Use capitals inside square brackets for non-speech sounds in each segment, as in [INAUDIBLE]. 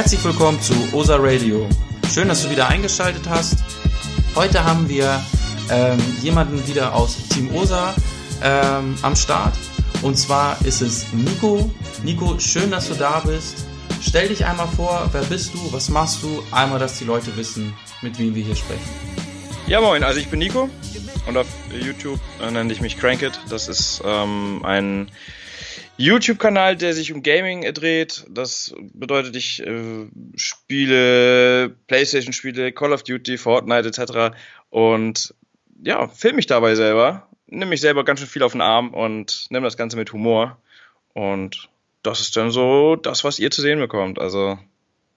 Herzlich willkommen zu OSA Radio. Schön, dass du wieder eingeschaltet hast. Heute haben wir ähm, jemanden wieder aus Team OSA ähm, am Start. Und zwar ist es Nico. Nico, schön, dass du da bist. Stell dich einmal vor, wer bist du, was machst du? Einmal, dass die Leute wissen, mit wem wir hier sprechen. Ja, moin, also ich bin Nico und auf YouTube äh, nenne ich mich Crankit. Das ist ähm, ein YouTube-Kanal, der sich um Gaming dreht. Das bedeutet, ich äh, spiele Playstation-Spiele, Call of Duty, Fortnite etc. Und ja, filme mich dabei selber. Nehme mich selber ganz schön viel auf den Arm und nehme das Ganze mit Humor. Und das ist dann so das, was ihr zu sehen bekommt. Also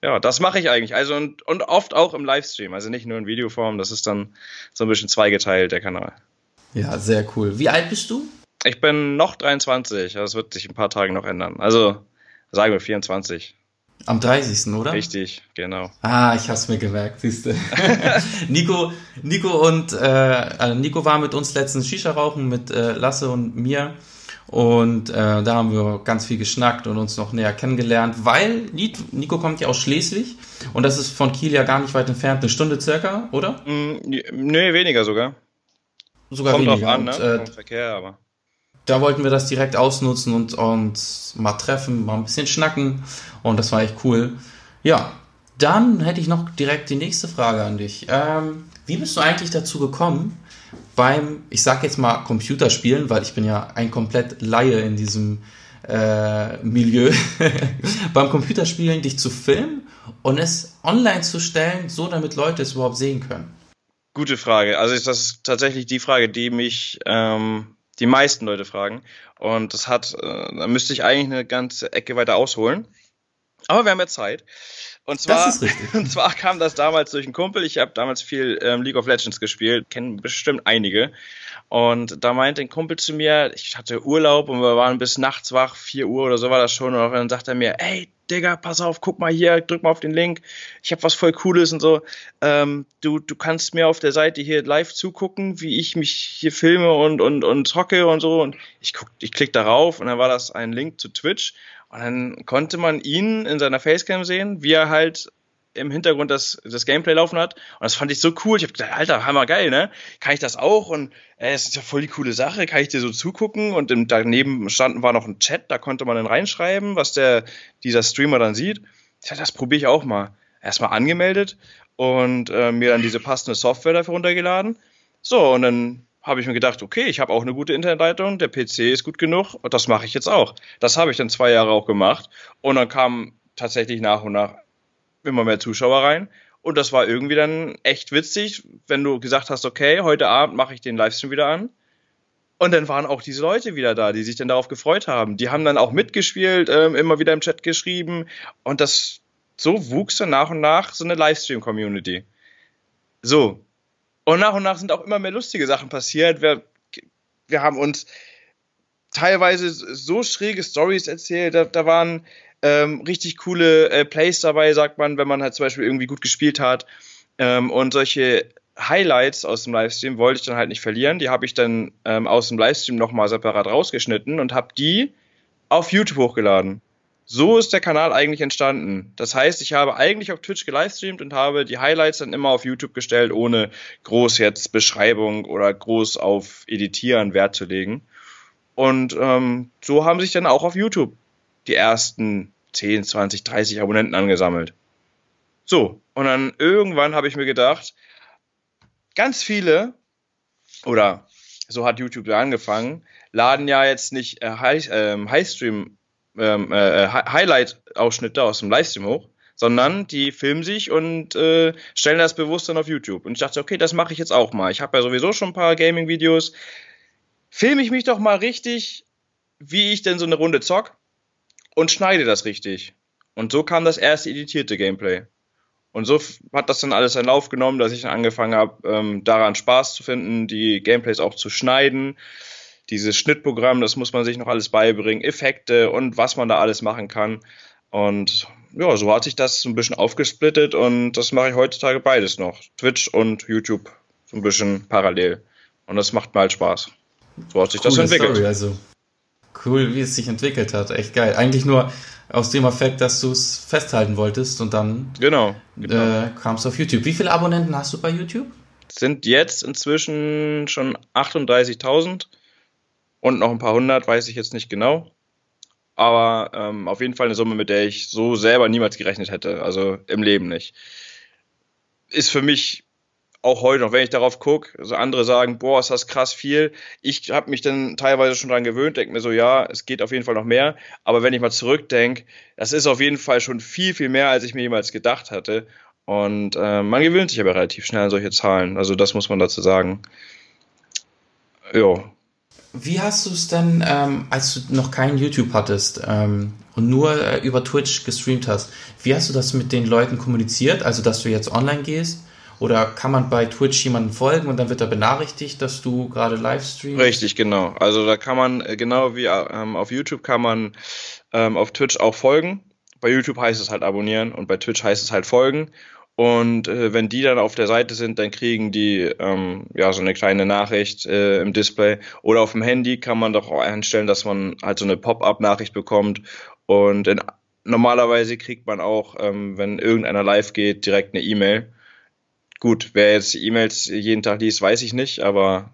ja, das mache ich eigentlich. Also und, und oft auch im Livestream. Also nicht nur in Videoform. Das ist dann so ein bisschen zweigeteilt, der Kanal. Ja, sehr cool. Wie alt bist du? Ich bin noch 23, das wird sich ein paar Tage noch ändern. Also sagen wir 24. Am 30. oder? Richtig, genau. Ah, ich hab's mir gemerkt, siehst du. [LAUGHS] Nico, Nico und äh, also Nico war mit uns letztens Shisha rauchen mit äh, Lasse und mir. Und äh, da haben wir ganz viel geschnackt und uns noch näher kennengelernt, weil Nico kommt ja aus Schleswig und das ist von Kiel ja gar nicht weit entfernt, eine Stunde circa, oder? Mm, nee, weniger sogar. Sogar Kommt weniger. drauf an, ne? Und, äh, Verkehr, aber. Da wollten wir das direkt ausnutzen und uns mal treffen, mal ein bisschen schnacken. Und das war echt cool. Ja, dann hätte ich noch direkt die nächste Frage an dich. Ähm, wie bist du eigentlich dazu gekommen, beim, ich sag jetzt mal Computerspielen, weil ich bin ja ein komplett Laie in diesem äh, Milieu, [LAUGHS] beim Computerspielen dich zu filmen und es online zu stellen, so damit Leute es überhaupt sehen können? Gute Frage. Also ist das tatsächlich die Frage, die mich ähm, die meisten Leute fragen. Und das hat, äh, da müsste ich eigentlich eine ganze Ecke weiter ausholen. Aber wir haben ja Zeit. Und zwar, [LAUGHS] und zwar kam das damals durch einen Kumpel. Ich habe damals viel ähm, League of Legends gespielt, kennen bestimmt einige. Und da meinte ein Kumpel zu mir, ich hatte Urlaub und wir waren bis nachts wach, 4 Uhr oder so war das schon. Und dann sagt er mir, ey, Digga, pass auf, guck mal hier, drück mal auf den Link. Ich habe was voll Cooles und so. Ähm, du, du kannst mir auf der Seite hier live zugucken, wie ich mich hier filme und, und, und zocke und so. Und ich, guck, ich klick darauf und dann war das ein Link zu Twitch. Und dann konnte man ihn in seiner Facecam sehen, wie er halt im Hintergrund das, das Gameplay laufen hat. Und das fand ich so cool. Ich habe gedacht, Alter, hammer geil, ne? Kann ich das auch? Und äh, es ist ja voll die coole Sache. Kann ich dir so zugucken? Und im, daneben standen war noch ein Chat, da konnte man dann reinschreiben, was der dieser Streamer dann sieht. Ich dachte, das probiere ich auch mal. Erstmal angemeldet und äh, mir dann diese passende Software dafür runtergeladen. So, und dann habe ich mir gedacht, okay, ich habe auch eine gute Internetleitung, der PC ist gut genug und das mache ich jetzt auch. Das habe ich dann zwei Jahre auch gemacht und dann kamen tatsächlich nach und nach immer mehr Zuschauer rein und das war irgendwie dann echt witzig, wenn du gesagt hast, okay, heute Abend mache ich den Livestream wieder an. Und dann waren auch diese Leute wieder da, die sich dann darauf gefreut haben. Die haben dann auch mitgespielt, ähm, immer wieder im Chat geschrieben. Und das so wuchs dann nach und nach so eine Livestream-Community. So. Und nach und nach sind auch immer mehr lustige Sachen passiert. Wir, wir haben uns teilweise so schräge Stories erzählt. Da, da waren ähm, richtig coole äh, Plays dabei, sagt man, wenn man halt zum Beispiel irgendwie gut gespielt hat. Ähm, und solche Highlights aus dem Livestream wollte ich dann halt nicht verlieren. Die habe ich dann ähm, aus dem Livestream nochmal separat rausgeschnitten und habe die auf YouTube hochgeladen. So ist der Kanal eigentlich entstanden. Das heißt, ich habe eigentlich auf Twitch gelivestreamt und habe die Highlights dann immer auf YouTube gestellt, ohne groß jetzt Beschreibung oder groß auf Editieren Wert zu legen. Und ähm, so haben sich dann auch auf YouTube die ersten 10, 20, 30 Abonnenten angesammelt. So, und dann irgendwann habe ich mir gedacht, ganz viele, oder so hat YouTube angefangen, laden ja jetzt nicht äh, High, ähm, Highstream ähm, äh, Highlight-Ausschnitte aus dem Livestream hoch, sondern die filmen sich und äh, stellen das bewusst dann auf YouTube. Und ich dachte, okay, das mache ich jetzt auch mal. Ich habe ja sowieso schon ein paar Gaming-Videos. Filme ich mich doch mal richtig, wie ich denn so eine Runde zock und schneide das richtig. Und so kam das erste editierte Gameplay. Und so hat das dann alles seinen Lauf genommen, dass ich dann angefangen habe, ähm, daran Spaß zu finden, die Gameplays auch zu schneiden. Dieses Schnittprogramm, das muss man sich noch alles beibringen, Effekte und was man da alles machen kann. Und ja, so hat sich das so ein bisschen aufgesplittet und das mache ich heutzutage beides noch. Twitch und YouTube so ein bisschen parallel. Und das macht mir halt Spaß. So hat sich das Coole entwickelt. Story, also. Cool, wie es sich entwickelt hat. Echt geil. Eigentlich nur aus dem Effekt, dass du es festhalten wolltest und dann genau, genau. Äh, kam es auf YouTube. Wie viele Abonnenten hast du bei YouTube? Sind jetzt inzwischen schon 38.000 und noch ein paar hundert, weiß ich jetzt nicht genau. Aber ähm, auf jeden Fall eine Summe, mit der ich so selber niemals gerechnet hätte. Also im Leben nicht. Ist für mich auch heute noch, wenn ich darauf gucke, so andere sagen, boah, ist das krass viel. Ich habe mich dann teilweise schon dran gewöhnt, denke mir so, ja, es geht auf jeden Fall noch mehr. Aber wenn ich mal zurückdenke, das ist auf jeden Fall schon viel, viel mehr, als ich mir jemals gedacht hatte. Und äh, man gewöhnt sich aber relativ schnell an solche Zahlen. Also das muss man dazu sagen. Ja. Wie hast du es denn, ähm, als du noch kein YouTube hattest ähm, und nur äh, über Twitch gestreamt hast, wie hast du das mit den Leuten kommuniziert? Also, dass du jetzt online gehst? Oder kann man bei Twitch jemanden folgen und dann wird er benachrichtigt, dass du gerade live streamst? Richtig, genau. Also da kann man, äh, genau wie ähm, auf YouTube kann man ähm, auf Twitch auch folgen. Bei YouTube heißt es halt abonnieren und bei Twitch heißt es halt folgen. Und äh, wenn die dann auf der Seite sind, dann kriegen die ähm, ja so eine kleine Nachricht äh, im Display. Oder auf dem Handy kann man doch auch einstellen, dass man halt so eine Pop-up-Nachricht bekommt. Und in, normalerweise kriegt man auch, ähm, wenn irgendeiner live geht, direkt eine E-Mail. Gut, wer jetzt E-Mails jeden Tag liest, weiß ich nicht, aber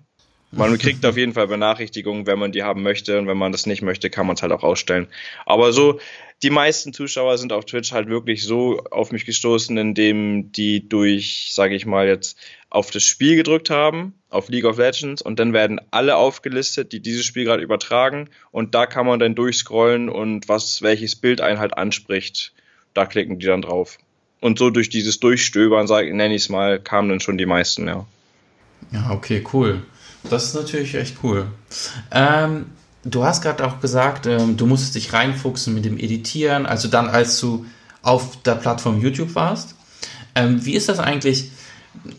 man [LAUGHS] kriegt auf jeden Fall Benachrichtigungen, wenn man die haben möchte und wenn man das nicht möchte, kann man es halt auch ausstellen. Aber so, die meisten Zuschauer sind auf Twitch halt wirklich so auf mich gestoßen, indem die durch, sage ich mal jetzt, auf das Spiel gedrückt haben, auf League of Legends und dann werden alle aufgelistet, die dieses Spiel gerade übertragen und da kann man dann durchscrollen und was welches Bild einen halt anspricht, da klicken die dann drauf. Und so durch dieses Durchstöbern, nenne ich es mal, kamen dann schon die meisten, ja. Ja, okay, cool. Das ist natürlich echt cool. Ähm, du hast gerade auch gesagt, ähm, du musstest dich reinfuchsen mit dem Editieren, also dann, als du auf der Plattform YouTube warst. Ähm, wie ist das eigentlich?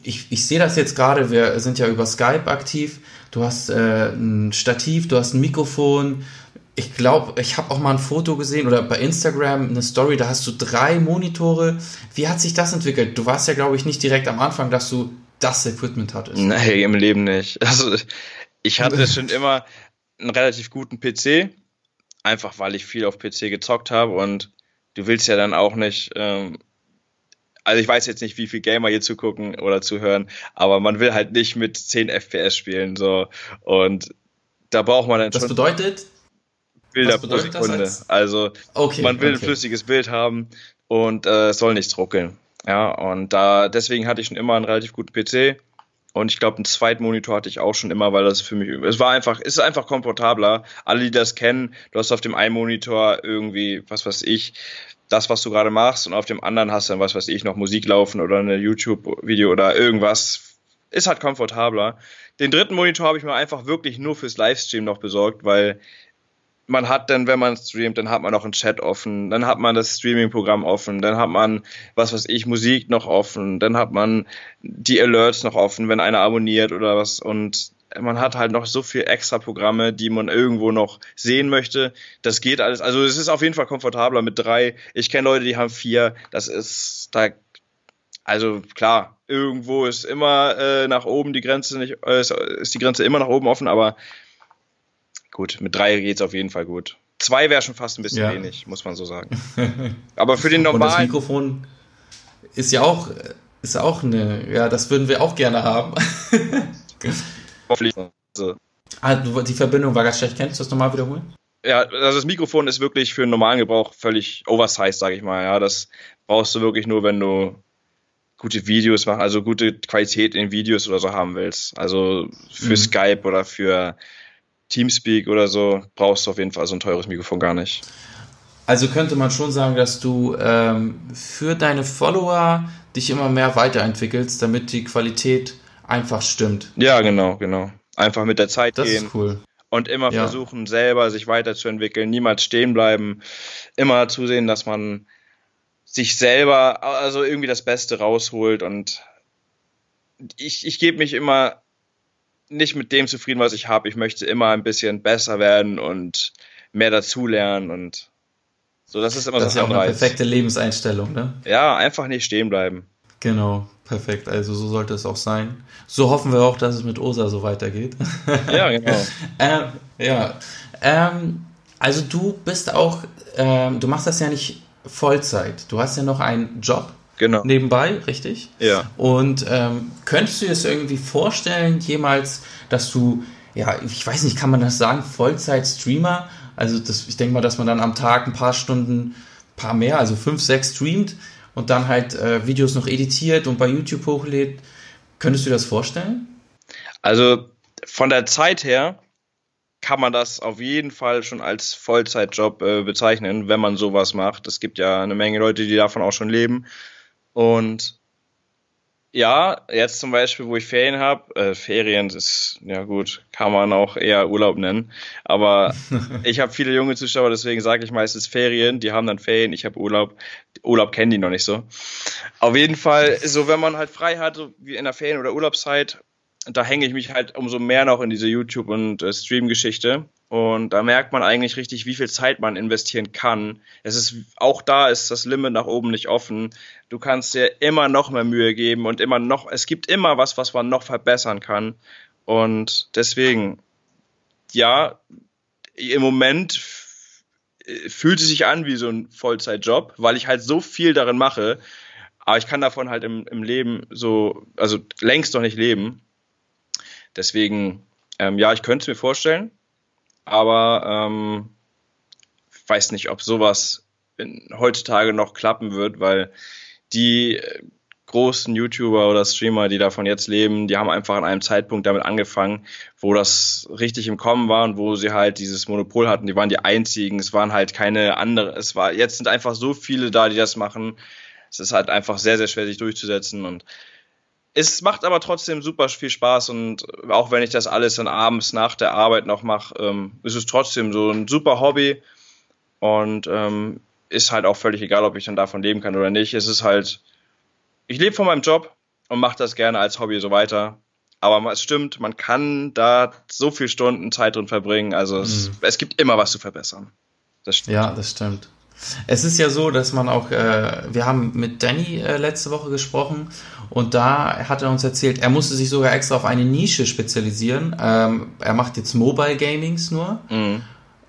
Ich, ich sehe das jetzt gerade, wir sind ja über Skype aktiv. Du hast äh, ein Stativ, du hast ein Mikrofon, ich glaube, ich habe auch mal ein Foto gesehen oder bei Instagram eine Story, da hast du drei Monitore. Wie hat sich das entwickelt? Du warst ja, glaube ich, nicht direkt am Anfang, dass du das Equipment hattest. Nee, im Leben nicht. Also ich hatte [LAUGHS] schon immer einen relativ guten PC, einfach weil ich viel auf PC gezockt habe und du willst ja dann auch nicht. Ähm, also ich weiß jetzt nicht, wie viel Gamer hier zugucken oder zuhören, aber man will halt nicht mit 10 FPS spielen so und da braucht man dann das schon. Das bedeutet, Bilder pro Sekunde. Also okay, man will okay. ein flüssiges Bild haben und äh, es soll nichts ruckeln. Ja, und da deswegen hatte ich schon immer einen relativ guten PC. Und ich glaube, einen zweiten Monitor hatte ich auch schon immer, weil das für mich, es war einfach, es ist einfach komfortabler. Alle, die das kennen, du hast auf dem einen Monitor irgendwie, was weiß ich, das, was du gerade machst, und auf dem anderen hast du dann, was weiß ich, noch Musik laufen oder eine YouTube-Video oder irgendwas. Ist halt komfortabler. Den dritten Monitor habe ich mir einfach wirklich nur fürs Livestream noch besorgt, weil man hat dann, wenn man streamt, dann hat man noch einen Chat offen, dann hat man das Streaming-Programm offen, dann hat man, was weiß ich, Musik noch offen, dann hat man die Alerts noch offen, wenn einer abonniert oder was und man hat halt noch so viel extra Programme, die man irgendwo noch sehen möchte. Das geht alles. Also es ist auf jeden Fall komfortabler mit drei. Ich kenne Leute, die haben vier. Das ist da. Also klar, irgendwo ist immer äh, nach oben die Grenze nicht, äh, ist die Grenze immer nach oben offen, aber gut, mit drei geht's auf jeden Fall gut. Zwei wäre schon fast ein bisschen ja. wenig, muss man so sagen. [LAUGHS] Aber für den normalen. Und das Mikrofon ist ja auch, ist auch eine, ja, das würden wir auch gerne haben. [LAUGHS] ah, die Verbindung war ganz schlecht. Kennst du das nochmal wiederholen? Ja, also das Mikrofon ist wirklich für einen normalen Gebrauch völlig oversized, sage ich mal. Ja, das brauchst du wirklich nur, wenn du gute Videos machst, also gute Qualität in Videos oder so haben willst. Also für mhm. Skype oder für Teamspeak oder so brauchst du auf jeden Fall so ein teures Mikrofon gar nicht. Also könnte man schon sagen, dass du ähm, für deine Follower dich immer mehr weiterentwickelst, damit die Qualität einfach stimmt. Ja, genau, genau. Einfach mit der Zeit das gehen. Ist cool. Und immer ja. versuchen, selber sich weiterzuentwickeln, niemals stehen bleiben, immer zusehen, dass man sich selber also irgendwie das Beste rausholt und ich, ich gebe mich immer nicht mit dem zufrieden, was ich habe. Ich möchte immer ein bisschen besser werden und mehr dazulernen und so. Das ist immer das so ist ja auch eine perfekte Lebenseinstellung, ne? Ja, einfach nicht stehen bleiben. Genau, perfekt. Also so sollte es auch sein. So hoffen wir auch, dass es mit Osa so weitergeht. [LAUGHS] Ja, genau. [LAUGHS] ähm, ja. Ähm, Also du bist auch, ähm, du machst das ja nicht Vollzeit. Du hast ja noch einen Job genau. nebenbei, richtig? Ja. Und ähm, könntest du dir das irgendwie vorstellen, jemals, dass du, ja, ich weiß nicht, kann man das sagen, Vollzeit-Streamer? Also das, ich denke mal, dass man dann am Tag ein paar Stunden, paar mehr, also fünf, sechs streamt und dann halt äh, Videos noch editiert und bei YouTube hochlädt. Könntest du dir das vorstellen? Also von der Zeit her kann man das auf jeden Fall schon als Vollzeitjob äh, bezeichnen, wenn man sowas macht. Es gibt ja eine Menge Leute, die davon auch schon leben. Und ja, jetzt zum Beispiel, wo ich Ferien habe, äh, Ferien ist, ja gut, kann man auch eher Urlaub nennen. Aber [LAUGHS] ich habe viele junge Zuschauer, deswegen sage ich meistens Ferien. Die haben dann Ferien, ich habe Urlaub. Urlaub kennen die noch nicht so. Auf jeden Fall, so wenn man halt frei hat, so wie in der Ferien- oder Urlaubszeit, da hänge ich mich halt umso mehr noch in diese YouTube- und äh, Stream-Geschichte. Und da merkt man eigentlich richtig, wie viel Zeit man investieren kann. Es ist, auch da ist das Limit nach oben nicht offen. Du kannst dir immer noch mehr Mühe geben und immer noch, es gibt immer was, was man noch verbessern kann. Und deswegen, ja, im Moment fühlt es sich an wie so ein Vollzeitjob, weil ich halt so viel darin mache. Aber ich kann davon halt im, im Leben so, also längst noch nicht leben. Deswegen, ähm, ja, ich könnte es mir vorstellen, aber ähm, weiß nicht, ob sowas in, heutzutage noch klappen wird, weil die äh, großen YouTuber oder Streamer, die davon jetzt leben, die haben einfach an einem Zeitpunkt damit angefangen, wo das richtig im Kommen war und wo sie halt dieses Monopol hatten. Die waren die einzigen, es waren halt keine andere, es war, jetzt sind einfach so viele da, die das machen. Es ist halt einfach sehr, sehr schwer, sich durchzusetzen und es macht aber trotzdem super viel Spaß und auch wenn ich das alles dann abends nach der Arbeit noch mache, ähm, ist es trotzdem so ein super Hobby und ähm, ist halt auch völlig egal, ob ich dann davon leben kann oder nicht. Es ist halt, ich lebe von meinem Job und mache das gerne als Hobby so weiter. Aber es stimmt, man kann da so viele Stunden Zeit drin verbringen. Also mhm. es, es gibt immer was zu verbessern. Das ja, das stimmt. Es ist ja so, dass man auch, äh, wir haben mit Danny äh, letzte Woche gesprochen und da hat er uns erzählt, er musste sich sogar extra auf eine Nische spezialisieren. Ähm, er macht jetzt Mobile Gamings nur. Mhm.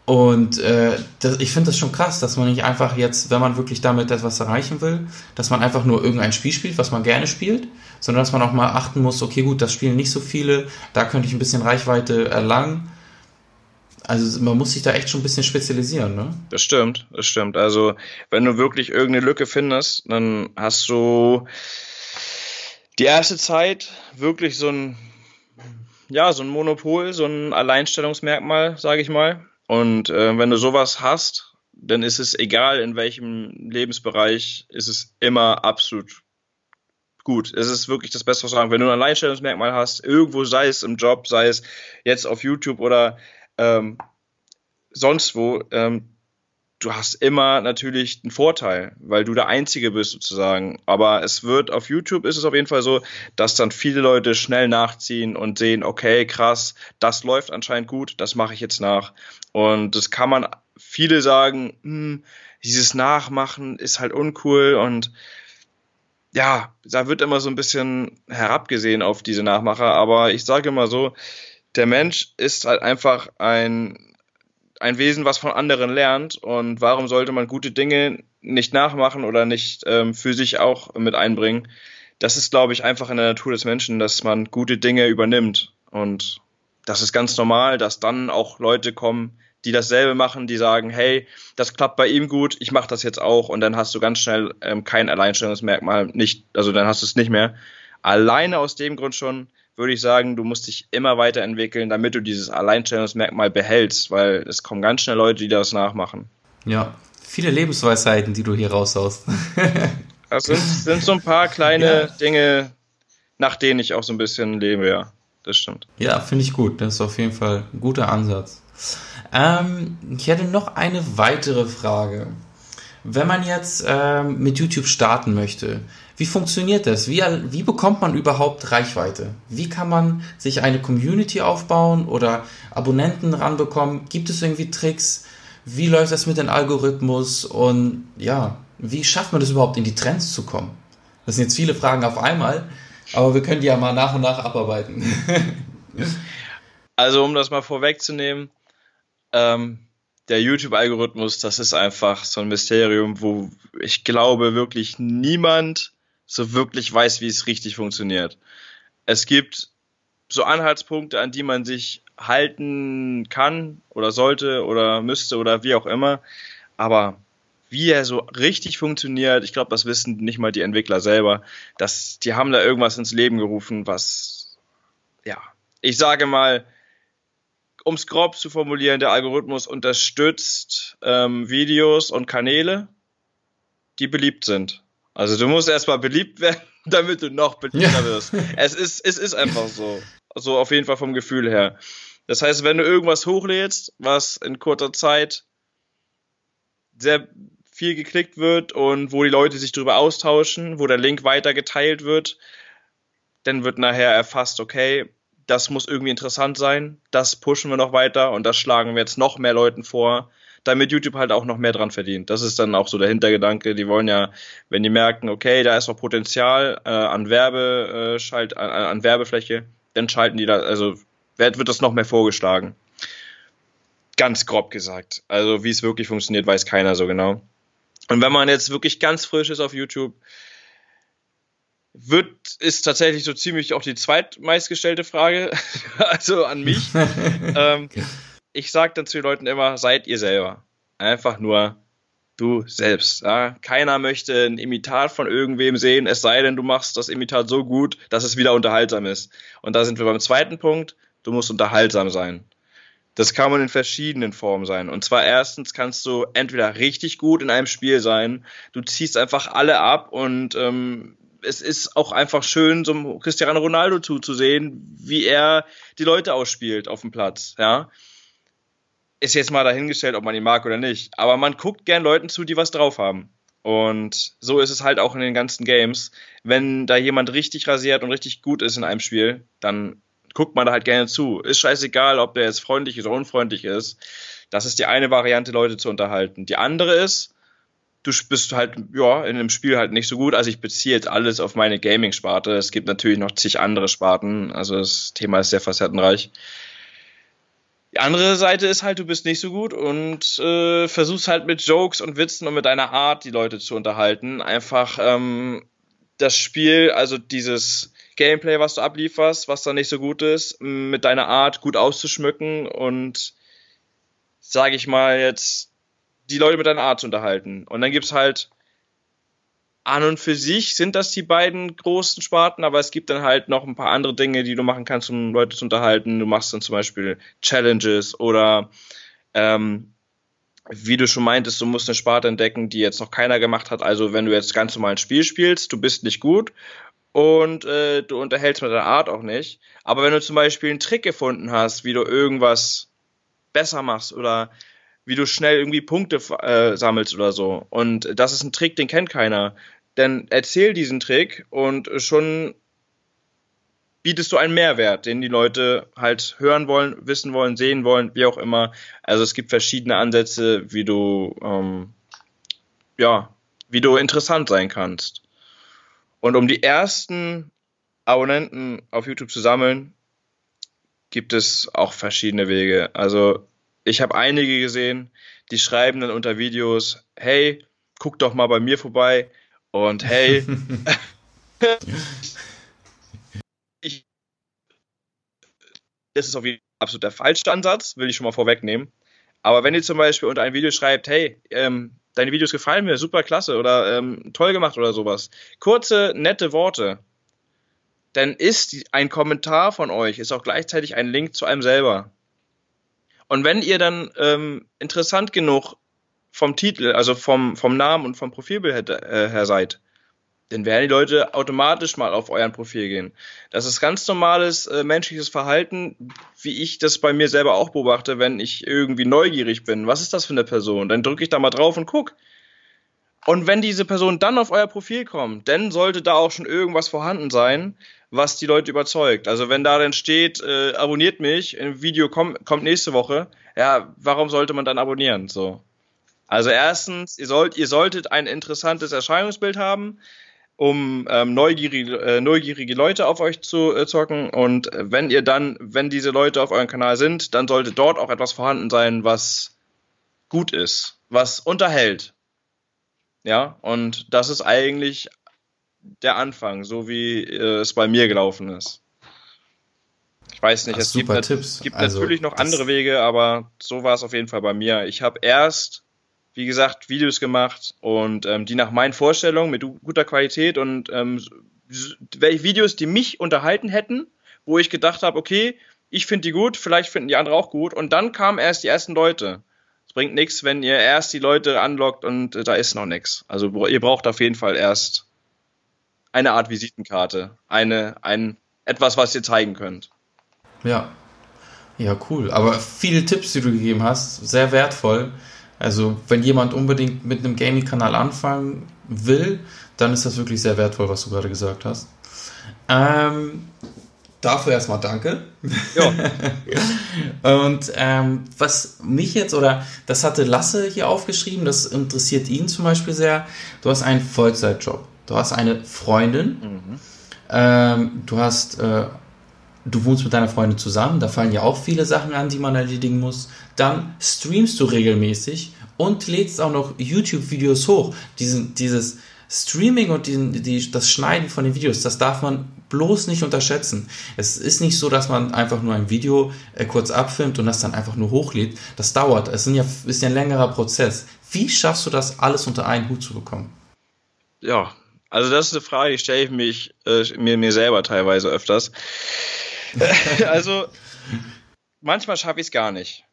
Und äh, das, ich finde das schon krass, dass man nicht einfach jetzt, wenn man wirklich damit etwas erreichen will, dass man einfach nur irgendein Spiel spielt, was man gerne spielt, sondern dass man auch mal achten muss, okay gut, das spielen nicht so viele, da könnte ich ein bisschen Reichweite erlangen also man muss sich da echt schon ein bisschen spezialisieren, ne? Das stimmt, das stimmt. Also wenn du wirklich irgendeine Lücke findest, dann hast du die erste Zeit wirklich so ein, ja, so ein Monopol, so ein Alleinstellungsmerkmal, sage ich mal. Und äh, wenn du sowas hast, dann ist es egal, in welchem Lebensbereich, ist es immer absolut gut. Es ist wirklich das Beste, was sagen. Wenn du ein Alleinstellungsmerkmal hast, irgendwo, sei es im Job, sei es jetzt auf YouTube oder ähm, sonst wo, ähm, du hast immer natürlich einen Vorteil, weil du der Einzige bist sozusagen. Aber es wird auf YouTube ist es auf jeden Fall so, dass dann viele Leute schnell nachziehen und sehen, okay, krass, das läuft anscheinend gut, das mache ich jetzt nach. Und das kann man, viele sagen, hm, dieses Nachmachen ist halt uncool und ja, da wird immer so ein bisschen herabgesehen auf diese Nachmacher. Aber ich sage immer so, der Mensch ist halt einfach ein, ein Wesen, was von anderen lernt. Und warum sollte man gute Dinge nicht nachmachen oder nicht ähm, für sich auch mit einbringen? Das ist, glaube ich, einfach in der Natur des Menschen, dass man gute Dinge übernimmt. Und das ist ganz normal, dass dann auch Leute kommen, die dasselbe machen, die sagen, hey, das klappt bei ihm gut, ich mache das jetzt auch und dann hast du ganz schnell ähm, kein Alleinstellungsmerkmal, nicht, also dann hast du es nicht mehr. Alleine aus dem Grund schon, würde ich sagen, du musst dich immer weiterentwickeln, damit du dieses Alleinstellungsmerkmal behältst, weil es kommen ganz schnell Leute, die das nachmachen. Ja, viele Lebensweisheiten, die du hier raushaust. [LAUGHS] das sind, sind so ein paar kleine ja. Dinge, nach denen ich auch so ein bisschen lebe, ja. Das stimmt. Ja, finde ich gut. Das ist auf jeden Fall ein guter Ansatz. Ähm, ich hätte noch eine weitere Frage. Wenn man jetzt ähm, mit YouTube starten möchte, wie funktioniert das? Wie, wie bekommt man überhaupt Reichweite? Wie kann man sich eine Community aufbauen oder Abonnenten ranbekommen? Gibt es irgendwie Tricks? Wie läuft das mit dem Algorithmus? Und ja, wie schafft man das überhaupt in die Trends zu kommen? Das sind jetzt viele Fragen auf einmal, aber wir können die ja mal nach und nach abarbeiten. [LAUGHS] also um das mal vorwegzunehmen, ähm, der YouTube-Algorithmus, das ist einfach so ein Mysterium, wo ich glaube wirklich niemand so wirklich weiß, wie es richtig funktioniert. Es gibt so Anhaltspunkte, an die man sich halten kann oder sollte oder müsste oder wie auch immer. Aber wie er so richtig funktioniert, ich glaube, das wissen nicht mal die Entwickler selber. dass die haben da irgendwas ins Leben gerufen, was, ja, ich sage mal, um es grob zu formulieren, der Algorithmus unterstützt ähm, Videos und Kanäle, die beliebt sind. Also du musst erstmal beliebt werden, [LAUGHS] damit du noch beliebter ja. wirst. Es ist, es ist einfach so. Also auf jeden Fall vom Gefühl her. Das heißt, wenn du irgendwas hochlädst, was in kurzer Zeit sehr viel geklickt wird und wo die Leute sich darüber austauschen, wo der Link weiter geteilt wird, dann wird nachher erfasst, okay, das muss irgendwie interessant sein, das pushen wir noch weiter und das schlagen wir jetzt noch mehr Leuten vor, damit YouTube halt auch noch mehr dran verdient. Das ist dann auch so der Hintergedanke. Die wollen ja, wenn die merken, okay, da ist noch Potenzial äh, an Werbe, äh, an, an Werbefläche, dann schalten die da, also wird das noch mehr vorgeschlagen. Ganz grob gesagt. Also wie es wirklich funktioniert, weiß keiner so genau. Und wenn man jetzt wirklich ganz frisch ist auf YouTube, wird, ist tatsächlich so ziemlich auch die zweitmeistgestellte Frage, [LAUGHS] also an mich. [LAUGHS] ähm, ich sage dann zu den Leuten immer, seid ihr selber. Einfach nur du selbst. Ja? Keiner möchte ein Imitat von irgendwem sehen, es sei denn, du machst das Imitat so gut, dass es wieder unterhaltsam ist. Und da sind wir beim zweiten Punkt, du musst unterhaltsam sein. Das kann man in verschiedenen Formen sein. Und zwar erstens kannst du entweder richtig gut in einem Spiel sein, du ziehst einfach alle ab und ähm, es ist auch einfach schön, so Cristiano Ronaldo zuzusehen, wie er die Leute ausspielt auf dem Platz, ja. Ist jetzt mal dahingestellt, ob man ihn mag oder nicht. Aber man guckt gern Leuten zu, die was drauf haben. Und so ist es halt auch in den ganzen Games. Wenn da jemand richtig rasiert und richtig gut ist in einem Spiel, dann guckt man da halt gerne zu. Ist scheißegal, ob der jetzt freundlich oder unfreundlich ist. Das ist die eine Variante, Leute zu unterhalten. Die andere ist, du bist halt, ja, in dem Spiel halt nicht so gut. Also ich beziehe jetzt alles auf meine Gaming-Sparte. Es gibt natürlich noch zig andere Sparten. Also das Thema ist sehr facettenreich. Die andere Seite ist halt, du bist nicht so gut und äh, versuchst halt mit Jokes und Witzen und mit deiner Art die Leute zu unterhalten. Einfach ähm, das Spiel, also dieses Gameplay, was du ablieferst, was dann nicht so gut ist, mit deiner Art gut auszuschmücken und sage ich mal jetzt die Leute mit deiner Art zu unterhalten. Und dann gibt's halt an und für sich sind das die beiden großen Sparten, aber es gibt dann halt noch ein paar andere Dinge, die du machen kannst, um Leute zu unterhalten. Du machst dann zum Beispiel Challenges oder ähm, wie du schon meintest, du musst eine Sparte entdecken, die jetzt noch keiner gemacht hat. Also wenn du jetzt ganz normal ein Spiel spielst, du bist nicht gut und äh, du unterhältst mit deiner Art auch nicht. Aber wenn du zum Beispiel einen Trick gefunden hast, wie du irgendwas besser machst oder wie du schnell irgendwie Punkte äh, sammelst oder so, und das ist ein Trick, den kennt keiner, dann erzähl diesen Trick und schon bietest du einen Mehrwert, den die Leute halt hören wollen, wissen wollen, sehen wollen, wie auch immer. Also es gibt verschiedene Ansätze, wie du ähm, ja, wie du interessant sein kannst. Und um die ersten Abonnenten auf YouTube zu sammeln, gibt es auch verschiedene Wege. Also ich habe einige gesehen, die schreiben dann unter Videos, hey, guck doch mal bei mir vorbei und hey, [LAUGHS] [LAUGHS] ich, das ist auf jeden Fall absolut der falsche Ansatz, will ich schon mal vorwegnehmen. Aber wenn ihr zum Beispiel unter ein Video schreibt, hey, ähm, deine Videos gefallen mir, super klasse oder ähm, toll gemacht oder sowas. Kurze, nette Worte. Dann ist ein Kommentar von euch, ist auch gleichzeitig ein Link zu einem selber. Und wenn ihr dann ähm, interessant genug vom Titel, also vom, vom Namen und vom Profilbild her, äh, her seid, dann werden die Leute automatisch mal auf euren Profil gehen. Das ist ganz normales äh, menschliches Verhalten, wie ich das bei mir selber auch beobachte, wenn ich irgendwie neugierig bin. Was ist das für eine Person? Dann drücke ich da mal drauf und guck. Und wenn diese Person dann auf euer Profil kommt, dann sollte da auch schon irgendwas vorhanden sein, was die Leute überzeugt. Also wenn da dann steht, äh, abonniert mich, ein Video kommt, kommt nächste Woche, ja, warum sollte man dann abonnieren? So. Also erstens, ihr sollt, ihr solltet ein interessantes Erscheinungsbild haben um ähm, neugierige, äh, neugierige Leute auf euch zu äh, zocken. Und wenn ihr dann, wenn diese Leute auf eurem Kanal sind, dann sollte dort auch etwas vorhanden sein, was gut ist, was unterhält. Ja, und das ist eigentlich der Anfang, so wie äh, es bei mir gelaufen ist. Ich weiß nicht, Ach, es gibt, Tipps. gibt also, natürlich noch andere Wege, aber so war es auf jeden Fall bei mir. Ich habe erst, wie gesagt, Videos gemacht und ähm, die nach meinen Vorstellungen mit guter Qualität und ähm, Videos, die mich unterhalten hätten, wo ich gedacht habe, okay, ich finde die gut, vielleicht finden die anderen auch gut. Und dann kamen erst die ersten Leute. Es bringt nichts, wenn ihr erst die Leute anlockt und äh, da ist noch nichts. Also ihr braucht auf jeden Fall erst eine Art Visitenkarte, eine, ein, etwas, was ihr zeigen könnt. Ja. Ja, cool. Aber viele Tipps, die du gegeben hast, sehr wertvoll. Also, wenn jemand unbedingt mit einem Gaming-Kanal anfangen will, dann ist das wirklich sehr wertvoll, was du gerade gesagt hast. Ähm, dafür erstmal danke. Ja. [LAUGHS] und ähm, was mich jetzt, oder das hatte Lasse hier aufgeschrieben, das interessiert ihn zum Beispiel sehr. Du hast einen Vollzeitjob. Du hast eine Freundin. Mhm. Ähm, du hast, äh, du wohnst mit deiner Freundin zusammen. Da fallen ja auch viele Sachen an, die man erledigen muss. Dann streamst du regelmäßig und lädst auch noch YouTube-Videos hoch. Diesen, dieses Streaming und die, die, das Schneiden von den Videos, das darf man bloß nicht unterschätzen. Es ist nicht so, dass man einfach nur ein Video äh, kurz abfilmt und das dann einfach nur hochlädt. Das dauert. Es ja, ist ja ein längerer Prozess. Wie schaffst du das alles unter einen Hut zu bekommen? Ja, also das ist eine Frage, die stelle ich mich, äh, mir, mir selber teilweise öfters. [LAUGHS] also manchmal schaffe ich es gar nicht,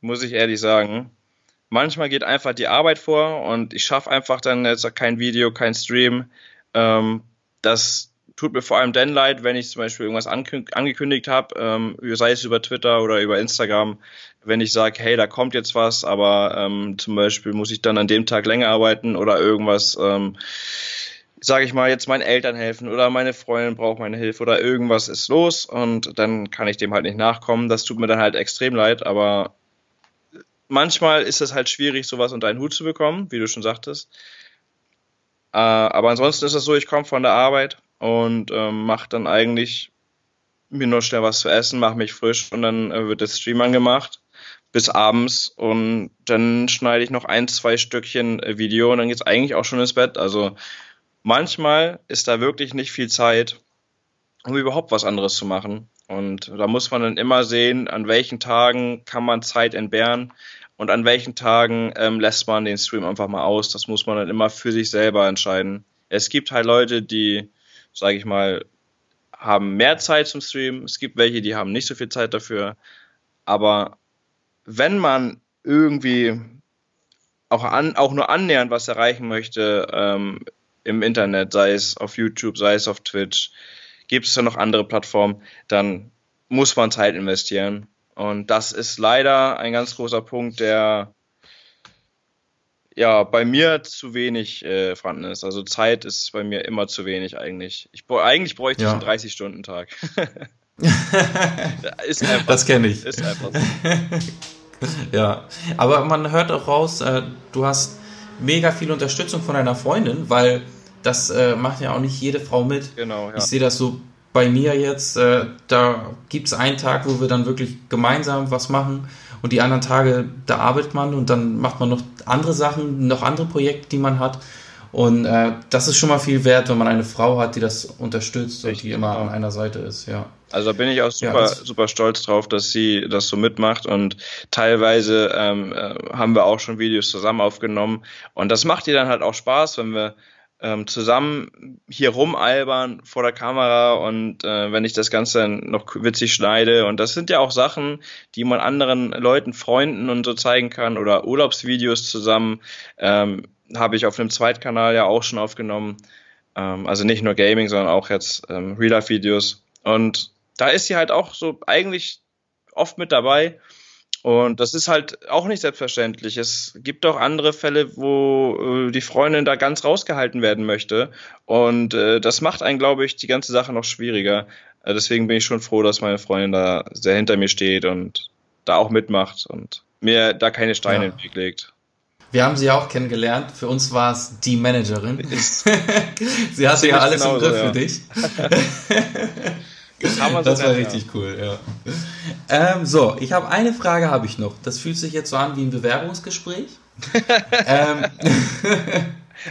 muss ich ehrlich sagen. Manchmal geht einfach die Arbeit vor und ich schaffe einfach dann jetzt kein Video, kein Stream. Ähm, das tut mir vor allem dann leid, wenn ich zum Beispiel irgendwas angekündigt habe, ähm, sei es über Twitter oder über Instagram, wenn ich sage, hey, da kommt jetzt was, aber ähm, zum Beispiel muss ich dann an dem Tag länger arbeiten oder irgendwas, ähm, sage ich mal, jetzt meinen Eltern helfen oder meine Freundin braucht meine Hilfe oder irgendwas ist los und dann kann ich dem halt nicht nachkommen. Das tut mir dann halt extrem leid, aber manchmal ist es halt schwierig, sowas unter einen Hut zu bekommen, wie du schon sagtest. Äh, aber ansonsten ist es so, ich komme von der Arbeit und ähm, mache dann eigentlich mir nur schnell was zu essen, mache mich frisch und dann äh, wird das Stream angemacht bis abends und dann schneide ich noch ein, zwei Stückchen äh, Video und dann geht's eigentlich auch schon ins Bett. Also manchmal ist da wirklich nicht viel Zeit, um überhaupt was anderes zu machen. Und da muss man dann immer sehen, an welchen Tagen kann man Zeit entbehren und an welchen Tagen ähm, lässt man den Stream einfach mal aus. Das muss man dann immer für sich selber entscheiden. Es gibt halt Leute, die, sage ich mal, haben mehr Zeit zum Stream. Es gibt welche, die haben nicht so viel Zeit dafür. Aber wenn man irgendwie auch, an, auch nur annähernd was erreichen möchte ähm, im Internet, sei es auf YouTube, sei es auf Twitch, gibt es ja noch andere Plattformen, dann muss man Zeit investieren. Und das ist leider ein ganz großer Punkt, der ja bei mir zu wenig äh, vorhanden ist. Also Zeit ist bei mir immer zu wenig eigentlich. Ich eigentlich bräuchte ja. ich einen 30-Stunden-Tag. [LAUGHS] das kenne ich. Ist einfach so. [LAUGHS] ja, aber man hört auch raus, äh, du hast mega viel Unterstützung von deiner Freundin, weil das äh, macht ja auch nicht jede Frau mit. Genau, ja. Ich sehe das so bei mir jetzt, äh, da gibt es einen Tag, wo wir dann wirklich gemeinsam was machen und die anderen Tage, da arbeitet man und dann macht man noch andere Sachen, noch andere Projekte, die man hat. Und äh, das ist schon mal viel wert, wenn man eine Frau hat, die das unterstützt Richtig, und die immer genau. an einer Seite ist, ja. Also da bin ich auch super, ja, super stolz drauf, dass sie das so mitmacht und teilweise ähm, äh, haben wir auch schon Videos zusammen aufgenommen und das macht ihr dann halt auch Spaß, wenn wir ähm, zusammen hier rumalbern vor der Kamera und äh, wenn ich das Ganze noch witzig schneide. Und das sind ja auch Sachen, die man anderen Leuten, Freunden und so zeigen kann oder Urlaubsvideos zusammen. Ähm, Habe ich auf einem Zweitkanal ja auch schon aufgenommen. Ähm, also nicht nur Gaming, sondern auch jetzt ähm, Real-Life-Videos. Und da ist sie halt auch so eigentlich oft mit dabei. Und das ist halt auch nicht selbstverständlich. Es gibt auch andere Fälle, wo äh, die Freundin da ganz rausgehalten werden möchte. Und äh, das macht einen, glaube ich, die ganze Sache noch schwieriger. Äh, deswegen bin ich schon froh, dass meine Freundin da sehr hinter mir steht und da auch mitmacht und mir da keine Steine ja. in den Weg legt. Wir haben sie ja auch kennengelernt. Für uns war es die Managerin. [LAUGHS] [LAUGHS] sie hatte ja alles genauso, im Griff ja. für dich. [LAUGHS] das war richtig cool, ja. Ähm, so, ich habe eine Frage habe ich noch. Das fühlt sich jetzt so an wie ein Bewerbungsgespräch. [LAUGHS] ähm,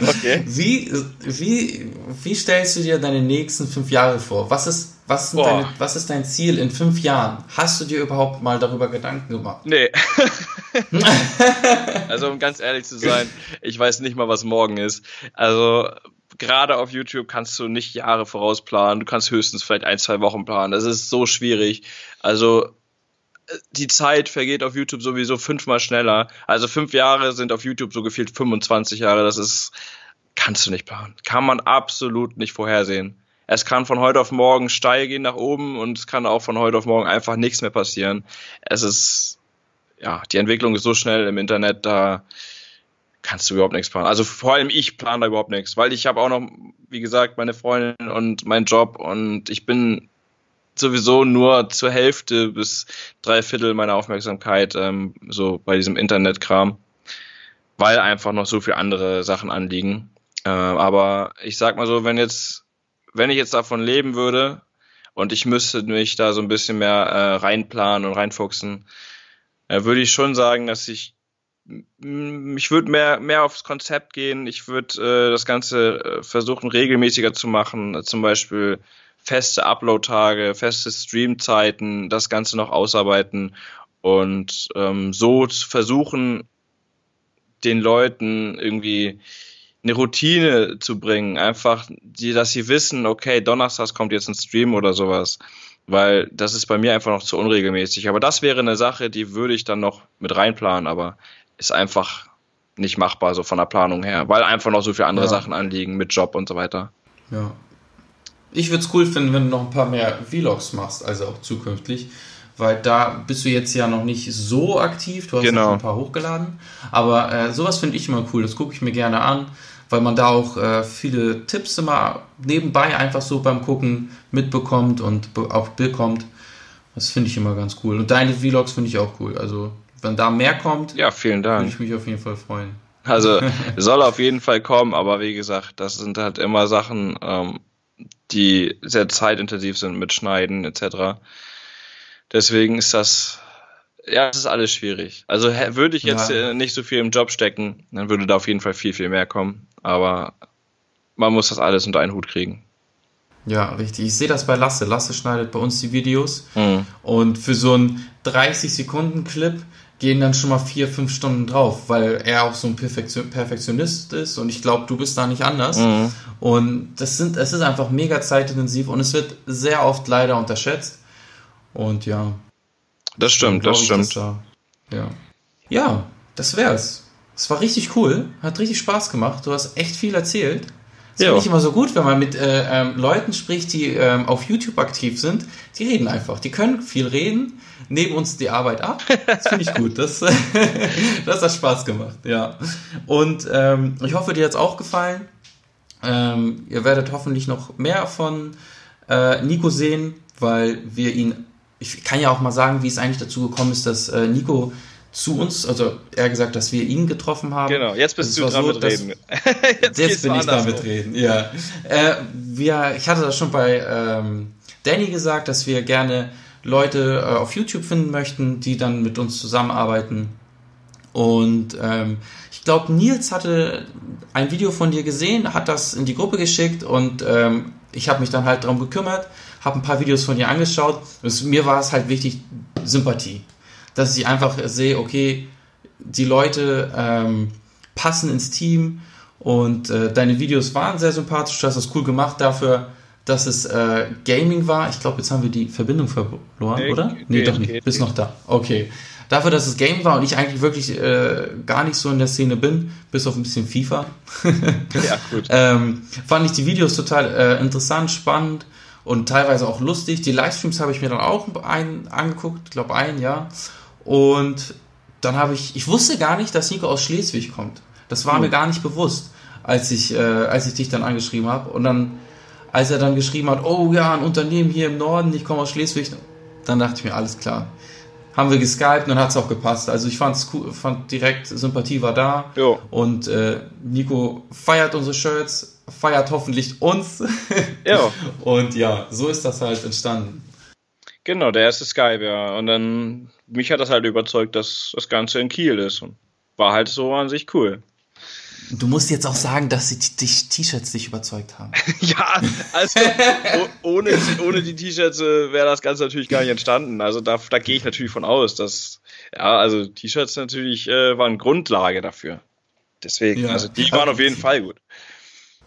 [LAUGHS] okay. Wie, wie, wie stellst du dir deine nächsten fünf Jahre vor? Was ist, was, deine, was ist dein Ziel in fünf Jahren? Hast du dir überhaupt mal darüber Gedanken gemacht? Nee. [LAUGHS] also um ganz ehrlich zu sein, ich weiß nicht mal, was morgen ist. Also gerade auf YouTube kannst du nicht Jahre vorausplanen. Du kannst höchstens vielleicht ein, zwei Wochen planen. Das ist so schwierig. Also die Zeit vergeht auf YouTube sowieso fünfmal schneller. Also fünf Jahre sind auf YouTube so gefühlt 25 Jahre. Das ist, kannst du nicht planen. Kann man absolut nicht vorhersehen. Es kann von heute auf morgen steil gehen nach oben und es kann auch von heute auf morgen einfach nichts mehr passieren. Es ist, ja, die Entwicklung ist so schnell im Internet, da kannst du überhaupt nichts planen. Also vor allem ich plane da überhaupt nichts, weil ich habe auch noch, wie gesagt, meine Freundin und meinen Job und ich bin sowieso nur zur Hälfte bis drei Viertel meiner Aufmerksamkeit ähm, so bei diesem Internetkram, weil einfach noch so viele andere Sachen anliegen. Äh, aber ich sag mal so, wenn jetzt, wenn ich jetzt davon leben würde und ich müsste mich da so ein bisschen mehr äh, reinplanen und reinfuchsen, äh, würde ich schon sagen, dass ich ich würde mehr, mehr aufs Konzept gehen. Ich würde äh, das Ganze äh, versuchen, regelmäßiger zu machen. Zum Beispiel feste Upload-Tage, feste Stream-Zeiten, das Ganze noch ausarbeiten und ähm, so versuchen, den Leuten irgendwie eine Routine zu bringen. Einfach, die, dass sie wissen, okay, donnerstags kommt jetzt ein Stream oder sowas. Weil das ist bei mir einfach noch zu unregelmäßig. Aber das wäre eine Sache, die würde ich dann noch mit reinplanen. Aber ist einfach nicht machbar, so von der Planung her, weil einfach noch so viele andere ja. Sachen anliegen mit Job und so weiter. Ja. Ich würde es cool finden, wenn du noch ein paar mehr Vlogs machst, also auch zukünftig, weil da bist du jetzt ja noch nicht so aktiv, du hast genau. ein paar hochgeladen, aber äh, sowas finde ich immer cool, das gucke ich mir gerne an, weil man da auch äh, viele Tipps immer nebenbei einfach so beim Gucken mitbekommt und auch bekommt. Das finde ich immer ganz cool. Und deine Vlogs finde ich auch cool. Also wenn da mehr kommt, ja, vielen Dank. würde ich mich auf jeden Fall freuen. Also [LAUGHS] soll auf jeden Fall kommen, aber wie gesagt, das sind halt immer Sachen, ähm, die sehr zeitintensiv sind mit Schneiden etc. Deswegen ist das, ja, das ist alles schwierig. Also würde ich jetzt ja. Äh, nicht so viel im Job stecken, dann würde da auf jeden Fall viel, viel mehr kommen. Aber man muss das alles unter einen Hut kriegen. Ja, richtig. Ich sehe das bei Lasse. Lasse schneidet bei uns die Videos. Mhm. Und für so einen 30-Sekunden-Clip gehen dann schon mal vier, fünf Stunden drauf, weil er auch so ein Perfektionist ist und ich glaube, du bist da nicht anders. Mhm. Und das sind, es ist einfach mega zeitintensiv und es wird sehr oft leider unterschätzt. Und ja. Das stimmt, das stimmt. Da, ja. ja, das wär's. Es war richtig cool, hat richtig Spaß gemacht. Du hast echt viel erzählt. Das finde ich immer so gut, wenn man mit äh, ähm, Leuten spricht, die ähm, auf YouTube aktiv sind. Die reden einfach. Die können viel reden, nehmen uns die Arbeit ab. Das finde ich [LAUGHS] gut. Das, [LAUGHS] das hat Spaß gemacht, ja. Und ähm, ich hoffe, dir hat es auch gefallen. Ähm, ihr werdet hoffentlich noch mehr von äh, Nico sehen, weil wir ihn. Ich kann ja auch mal sagen, wie es eigentlich dazu gekommen ist, dass äh, Nico zu uns, also eher gesagt, dass wir ihn getroffen haben. Genau, jetzt bist du dran so, mit reden. [LAUGHS] jetzt, jetzt bin ich dran mit reden, ja. Äh, wir, ich hatte das schon bei ähm, Danny gesagt, dass wir gerne Leute äh, auf YouTube finden möchten, die dann mit uns zusammenarbeiten. Und ähm, ich glaube, Nils hatte ein Video von dir gesehen, hat das in die Gruppe geschickt und ähm, ich habe mich dann halt darum gekümmert, habe ein paar Videos von dir angeschaut. Und mir war es halt wichtig, Sympathie dass ich einfach sehe, okay, die Leute ähm, passen ins Team und äh, deine Videos waren sehr sympathisch, du hast das cool gemacht dafür, dass es äh, Gaming war. Ich glaube, jetzt haben wir die Verbindung verloren, nee, oder? Nee, nee doch nicht. Geht, Bist noch da. Okay. Dafür, dass es Gaming war und ich eigentlich wirklich äh, gar nicht so in der Szene bin, bis auf ein bisschen FIFA, [LAUGHS] ja, gut. [LAUGHS] ähm, fand ich die Videos total äh, interessant, spannend und teilweise auch lustig. Die Livestreams habe ich mir dann auch einen angeguckt, glaube ein, ja. Und dann habe ich, ich wusste gar nicht, dass Nico aus Schleswig kommt. Das war mhm. mir gar nicht bewusst, als ich, äh, als ich dich dann angeschrieben habe. Und dann, als er dann geschrieben hat, oh ja, ein Unternehmen hier im Norden, ich komme aus Schleswig, dann dachte ich mir, alles klar. Haben wir geskypt und dann hat es auch gepasst. Also ich fand's cool, fand direkt, Sympathie war da. Jo. Und äh, Nico feiert unsere Shirts, feiert hoffentlich uns. [LAUGHS] Ja. und ja, so ist das halt entstanden. Genau, der erste Skype, ja. Und dann, mich hat das halt überzeugt, dass das Ganze in Kiel ist. Und war halt so an sich cool. Du musst jetzt auch sagen, dass die T-Shirts dich überzeugt haben. [LAUGHS] ja, also ohne, ohne die T-Shirts äh, wäre das Ganze natürlich gar nicht entstanden. Also da, da gehe ich natürlich von aus, dass, ja, also T-Shirts natürlich äh, waren Grundlage dafür. Deswegen, ja. also die waren auf jeden Fall gut.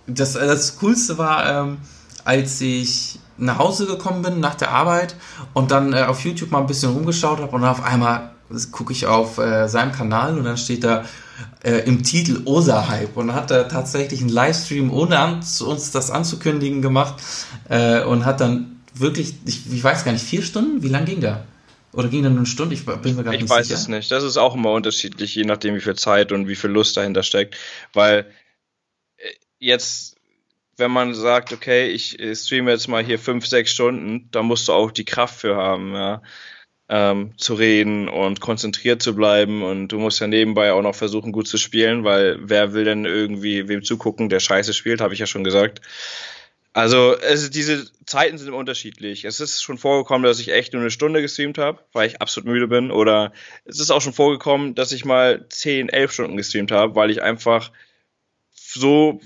Das, das Coolste war, ähm, als ich nach Hause gekommen bin nach der Arbeit und dann äh, auf YouTube mal ein bisschen rumgeschaut habe und dann auf einmal gucke ich auf äh, seinem Kanal und dann steht da äh, im Titel Osa-Hype und hat da tatsächlich einen Livestream, ohne uns das anzukündigen, gemacht äh, und hat dann wirklich, ich, ich weiß gar nicht, vier Stunden? Wie lang ging der? Oder ging nur eine Stunde? Ich bin mir gar nicht sicher. Ich weiß es nicht. Das ist auch immer unterschiedlich, je nachdem, wie viel Zeit und wie viel Lust dahinter steckt. Weil äh, jetzt, wenn man sagt, okay, ich streame jetzt mal hier fünf, sechs Stunden, da musst du auch die Kraft für haben, ja ähm, zu reden und konzentriert zu bleiben. Und du musst ja nebenbei auch noch versuchen, gut zu spielen, weil wer will denn irgendwie wem zugucken, der scheiße spielt, habe ich ja schon gesagt. Also es, diese Zeiten sind unterschiedlich. Es ist schon vorgekommen, dass ich echt nur eine Stunde gestreamt habe, weil ich absolut müde bin. Oder es ist auch schon vorgekommen, dass ich mal 10, 11 Stunden gestreamt habe, weil ich einfach so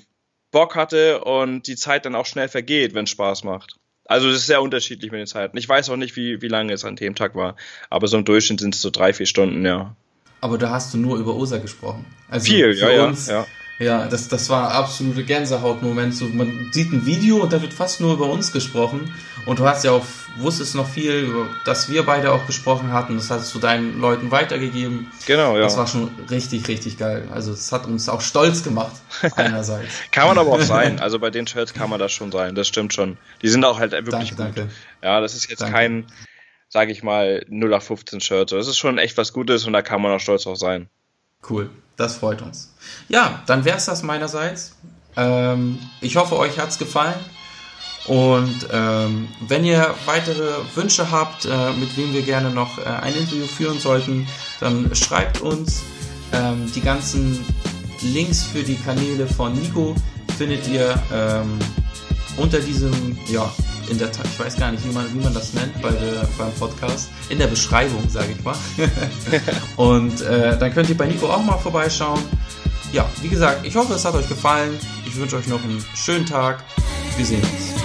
Bock hatte und die Zeit dann auch schnell vergeht, wenn es Spaß macht. Also es ist sehr unterschiedlich mit den Zeiten. Ich weiß auch nicht, wie, wie lange es an dem Tag war, aber so im Durchschnitt sind es so drei, vier Stunden, ja. Aber da hast du nur über Osa gesprochen. Also Viel, ja, uns, ja, ja. Ja, das, das war absolute Gänsehautmoment. So, man sieht ein Video und da wird fast nur über uns gesprochen. Und du hast ja auch, wusstest noch viel, über dass wir beide auch gesprochen hatten. Das hast du deinen Leuten weitergegeben. Genau, ja. Das war schon richtig, richtig geil. Also es hat uns auch stolz gemacht, [LAUGHS] einerseits. kann man aber auch sein. Also bei den Shirts kann man das schon sein. Das stimmt schon. Die sind auch halt wirklich danke, gut. Danke. Ja, das ist jetzt danke. kein, sage ich mal, 0 auf 15 Shirt. Das ist schon echt was Gutes und da kann man auch stolz drauf sein. Cool, das freut uns. Ja, dann wäre es das meinerseits. Ähm, ich hoffe, euch hat es gefallen. Und ähm, wenn ihr weitere Wünsche habt, äh, mit wem wir gerne noch äh, ein Interview führen sollten, dann schreibt uns. Ähm, die ganzen Links für die Kanäle von Nico findet ihr ähm, unter diesem ja, in der, ich weiß gar nicht, wie man, wie man das nennt bei der, beim Podcast, in der Beschreibung, sage ich mal. [LAUGHS] und äh, dann könnt ihr bei Nico auch mal vorbeischauen. Ja, wie gesagt, ich hoffe, es hat euch gefallen. Ich wünsche euch noch einen schönen Tag. Wir sehen uns.